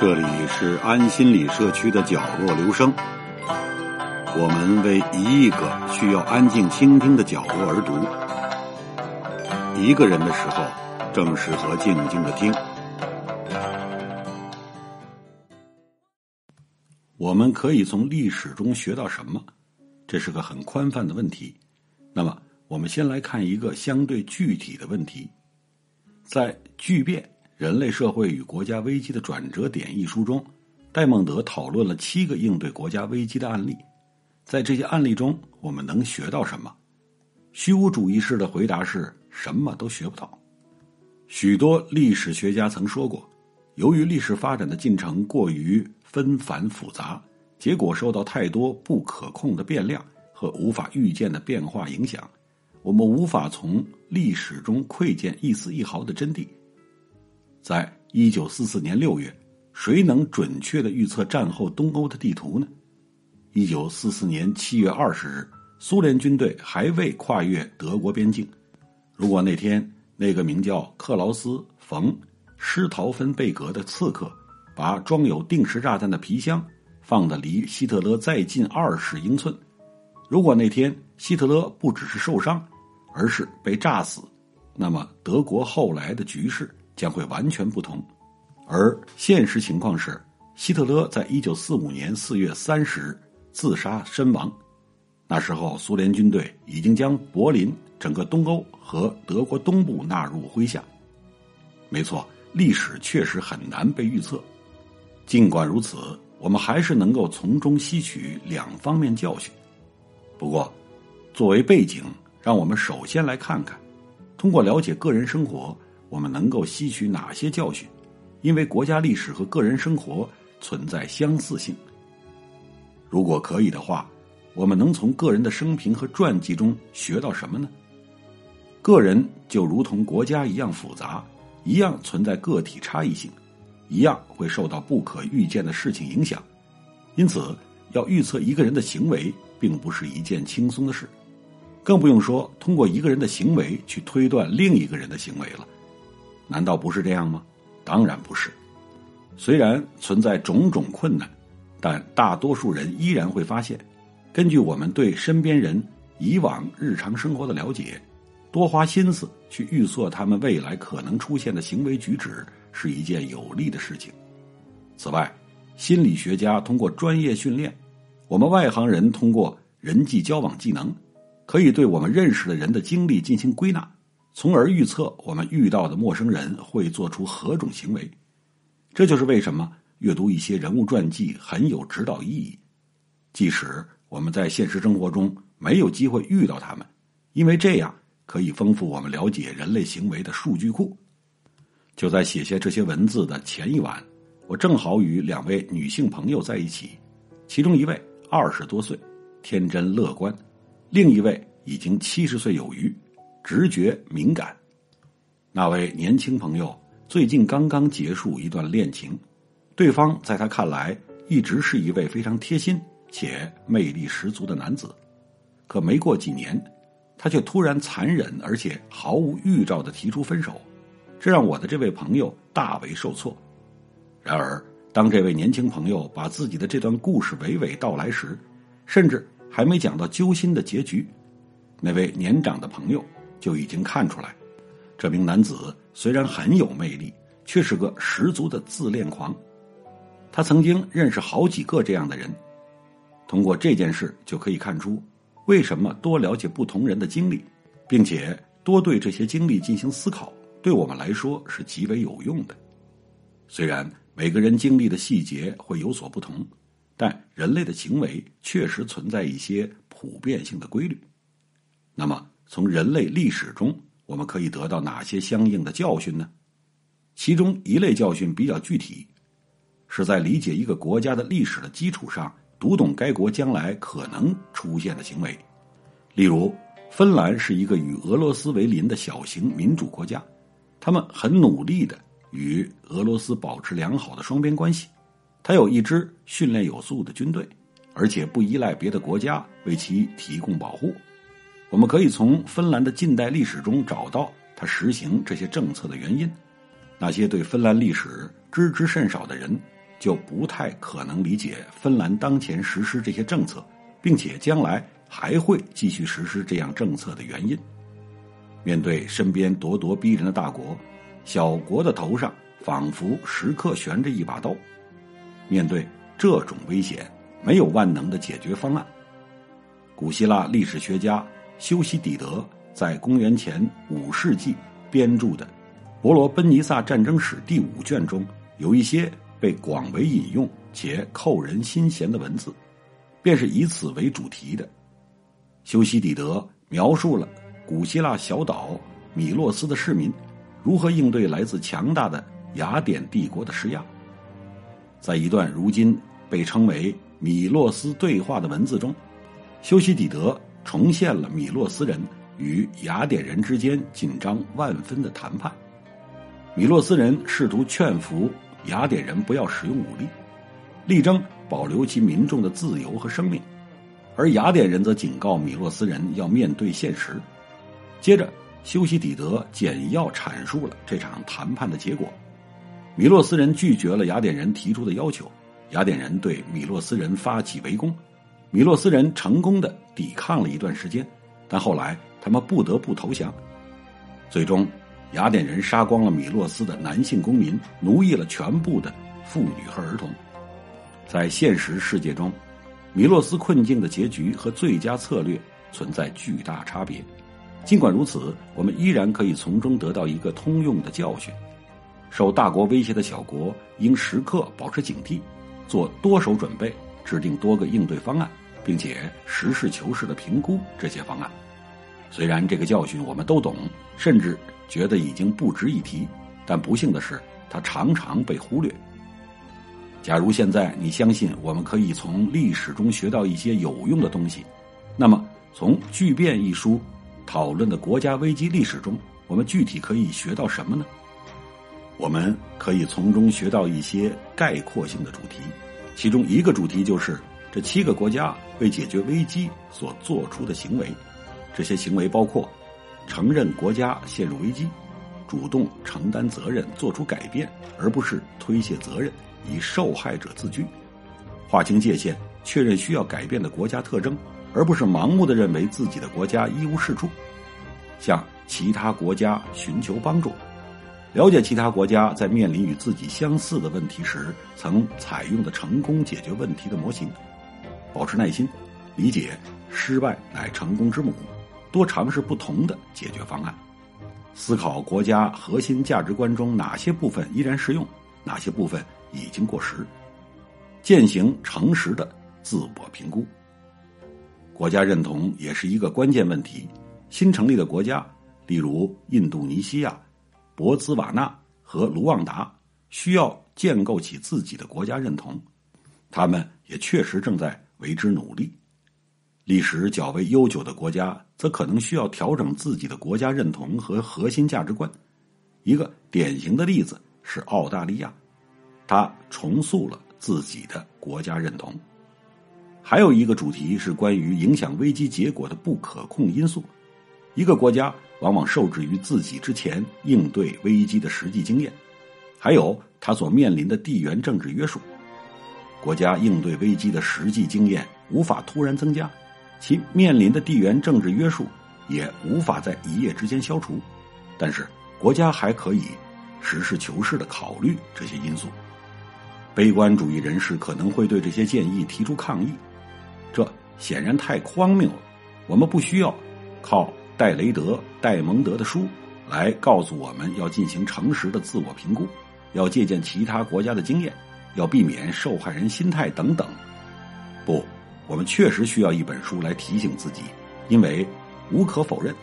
这里是安心理社区的角落留声，我们为一亿个需要安静倾听的角落而读。一个人的时候，正适合静静的听。我们可以从历史中学到什么？这是个很宽泛的问题。那么，我们先来看一个相对具体的问题，在巨变。人类社会与国家危机的转折点一书中，戴蒙德讨论了七个应对国家危机的案例。在这些案例中，我们能学到什么？虚无主义式的回答是什么都学不到。许多历史学家曾说过，由于历史发展的进程过于纷繁复杂，结果受到太多不可控的变量和无法预见的变化影响，我们无法从历史中窥见一丝一毫的真谛。在一九四四年六月，谁能准确的预测战后东欧的地图呢？一九四四年七月二十日，苏联军队还未跨越德国边境。如果那天那个名叫克劳斯·冯·施陶芬贝格的刺客，把装有定时炸弹的皮箱放得离希特勒再近二十英寸，如果那天希特勒不只是受伤，而是被炸死，那么德国后来的局势。将会完全不同，而现实情况是，希特勒在一九四五年四月三十日自杀身亡。那时候，苏联军队已经将柏林、整个东欧和德国东部纳入麾下。没错，历史确实很难被预测。尽管如此，我们还是能够从中吸取两方面教训。不过，作为背景，让我们首先来看看，通过了解个人生活。我们能够吸取哪些教训？因为国家历史和个人生活存在相似性。如果可以的话，我们能从个人的生平和传记中学到什么呢？个人就如同国家一样复杂，一样存在个体差异性，一样会受到不可预见的事情影响。因此，要预测一个人的行为，并不是一件轻松的事，更不用说通过一个人的行为去推断另一个人的行为了。难道不是这样吗？当然不是。虽然存在种种困难，但大多数人依然会发现，根据我们对身边人以往日常生活的了解，多花心思去预测他们未来可能出现的行为举止是一件有利的事情。此外，心理学家通过专业训练，我们外行人通过人际交往技能，可以对我们认识的人的经历进行归纳。从而预测我们遇到的陌生人会做出何种行为，这就是为什么阅读一些人物传记很有指导意义。即使我们在现实生活中没有机会遇到他们，因为这样可以丰富我们了解人类行为的数据库。就在写下这些文字的前一晚，我正好与两位女性朋友在一起，其中一位二十多岁，天真乐观；另一位已经七十岁有余。直觉敏感，那位年轻朋友最近刚刚结束一段恋情，对方在他看来一直是一位非常贴心且魅力十足的男子，可没过几年，他却突然残忍而且毫无预兆的提出分手，这让我的这位朋友大为受挫。然而，当这位年轻朋友把自己的这段故事娓娓道来时，甚至还没讲到揪心的结局，那位年长的朋友。就已经看出来，这名男子虽然很有魅力，却是个十足的自恋狂。他曾经认识好几个这样的人。通过这件事就可以看出，为什么多了解不同人的经历，并且多对这些经历进行思考，对我们来说是极为有用的。虽然每个人经历的细节会有所不同，但人类的行为确实存在一些普遍性的规律。那么。从人类历史中，我们可以得到哪些相应的教训呢？其中一类教训比较具体，是在理解一个国家的历史的基础上，读懂该国将来可能出现的行为。例如，芬兰是一个与俄罗斯为邻的小型民主国家，他们很努力的与俄罗斯保持良好的双边关系。他有一支训练有素的军队，而且不依赖别的国家为其提供保护。我们可以从芬兰的近代历史中找到他实行这些政策的原因。那些对芬兰历史知之甚少的人，就不太可能理解芬兰当前实施这些政策，并且将来还会继续实施这样政策的原因。面对身边咄咄逼人的大国，小国的头上仿佛时刻悬着一把刀。面对这种危险，没有万能的解决方案。古希腊历史学家修昔底德在公元前五世纪编著的《伯罗奔尼撒战争史》第五卷中，有一些被广为引用且扣人心弦的文字，便是以此为主题的。修昔底德描述了古希腊小岛米洛斯的市民如何应对来自强大的雅典帝国的施压。在一段如今被称为“米洛斯对话”的文字中，修昔底德重现了米洛斯人与雅典人之间紧张万分的谈判。米洛斯人试图劝服雅典人不要使用武力，力争保留其民众的自由和生命，而雅典人则警告米洛斯人要面对现实。接着，修昔底德简要阐述了这场谈判的结果。米洛斯人拒绝了雅典人提出的要求，雅典人对米洛斯人发起围攻，米洛斯人成功的抵抗了一段时间，但后来他们不得不投降。最终，雅典人杀光了米洛斯的男性公民，奴役了全部的妇女和儿童。在现实世界中，米洛斯困境的结局和最佳策略存在巨大差别。尽管如此，我们依然可以从中得到一个通用的教训。受大国威胁的小国应时刻保持警惕，做多手准备，制定多个应对方案，并且实事求是的评估这些方案。虽然这个教训我们都懂，甚至觉得已经不值一提，但不幸的是，它常常被忽略。假如现在你相信我们可以从历史中学到一些有用的东西，那么从《巨变》一书讨论的国家危机历史中，我们具体可以学到什么呢？我们可以从中学到一些概括性的主题，其中一个主题就是这七个国家为解决危机所做出的行为。这些行为包括承认国家陷入危机，主动承担责任，做出改变，而不是推卸责任，以受害者自居；划清界限，确认需要改变的国家特征，而不是盲目的认为自己的国家一无是处；向其他国家寻求帮助。了解其他国家在面临与自己相似的问题时曾采用的成功解决问题的模型，保持耐心，理解失败乃成功之母，多尝试不同的解决方案，思考国家核心价值观中哪些部分依然适用，哪些部分已经过时，践行诚实的自我评估。国家认同也是一个关键问题。新成立的国家，例如印度尼西亚。博兹瓦纳和卢旺达需要建构起自己的国家认同，他们也确实正在为之努力。历史较为悠久的国家则可能需要调整自己的国家认同和核心价值观。一个典型的例子是澳大利亚，它重塑了自己的国家认同。还有一个主题是关于影响危机结果的不可控因素。一个国家往往受制于自己之前应对危机的实际经验，还有他所面临的地缘政治约束。国家应对危机的实际经验无法突然增加，其面临的地缘政治约束也无法在一夜之间消除。但是，国家还可以实事求是的考虑这些因素。悲观主义人士可能会对这些建议提出抗议，这显然太荒谬了。我们不需要靠。戴雷德、戴蒙德的书来告诉我们要进行诚实的自我评估，要借鉴其他国家的经验，要避免受害人心态等等。不，我们确实需要一本书来提醒自己，因为无可否认，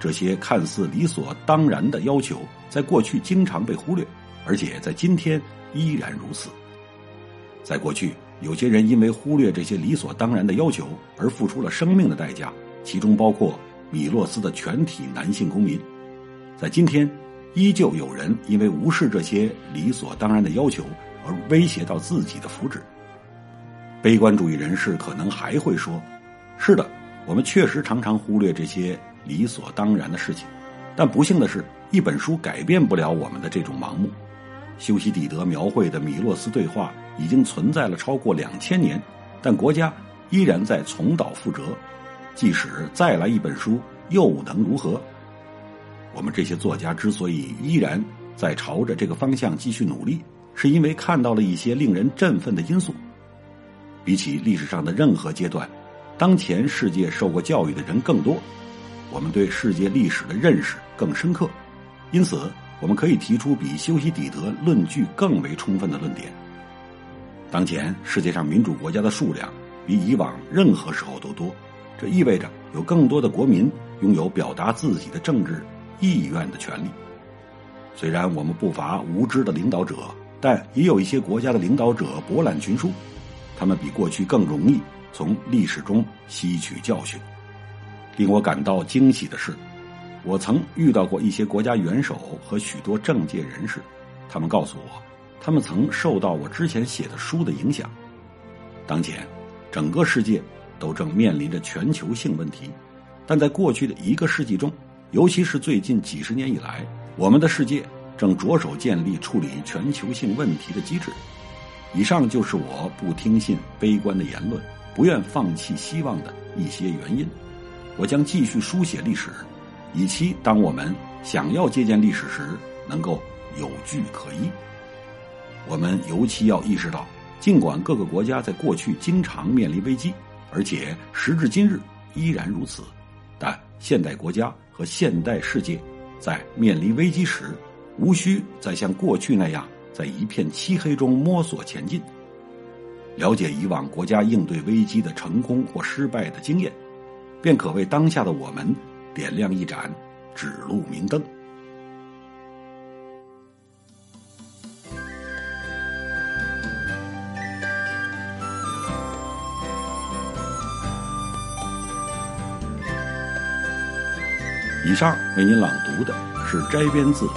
这些看似理所当然的要求在过去经常被忽略，而且在今天依然如此。在过去，有些人因为忽略这些理所当然的要求而付出了生命的代价，其中包括。米洛斯的全体男性公民，在今天，依旧有人因为无视这些理所当然的要求而威胁到自己的福祉。悲观主义人士可能还会说：“是的，我们确实常常忽略这些理所当然的事情，但不幸的是，一本书改变不了我们的这种盲目。修昔底德描绘的米洛斯对话已经存在了超过两千年，但国家依然在重蹈覆辙。即使再来一本书，又能如何？我们这些作家之所以依然在朝着这个方向继续努力，是因为看到了一些令人振奋的因素。比起历史上的任何阶段，当前世界受过教育的人更多，我们对世界历史的认识更深刻，因此我们可以提出比修昔底德论据更为充分的论点。当前世界上民主国家的数量比以往任何时候都多。这意味着有更多的国民拥有表达自己的政治意愿的权利。虽然我们不乏无知的领导者，但也有一些国家的领导者博览群书，他们比过去更容易从历史中吸取教训。令我感到惊喜的是，我曾遇到过一些国家元首和许多政界人士，他们告诉我，他们曾受到我之前写的书的影响。当前，整个世界。都正面临着全球性问题，但在过去的一个世纪中，尤其是最近几十年以来，我们的世界正着手建立处理全球性问题的机制。以上就是我不听信悲观的言论，不愿放弃希望的一些原因。我将继续书写历史，以期当我们想要借鉴历史时，能够有据可依。我们尤其要意识到，尽管各个国家在过去经常面临危机。而且时至今日依然如此，但现代国家和现代世界在面临危机时，无需再像过去那样在一片漆黑中摸索前进。了解以往国家应对危机的成功或失败的经验，便可为当下的我们点亮一盏指路明灯。以上为您朗读的是摘编自《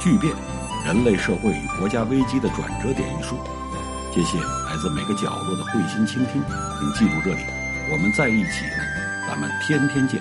巨变：人类社会与国家危机的转折点》一书。谢谢来自每个角落的慧心倾听，请记住这里，我们在一起，咱们天天见。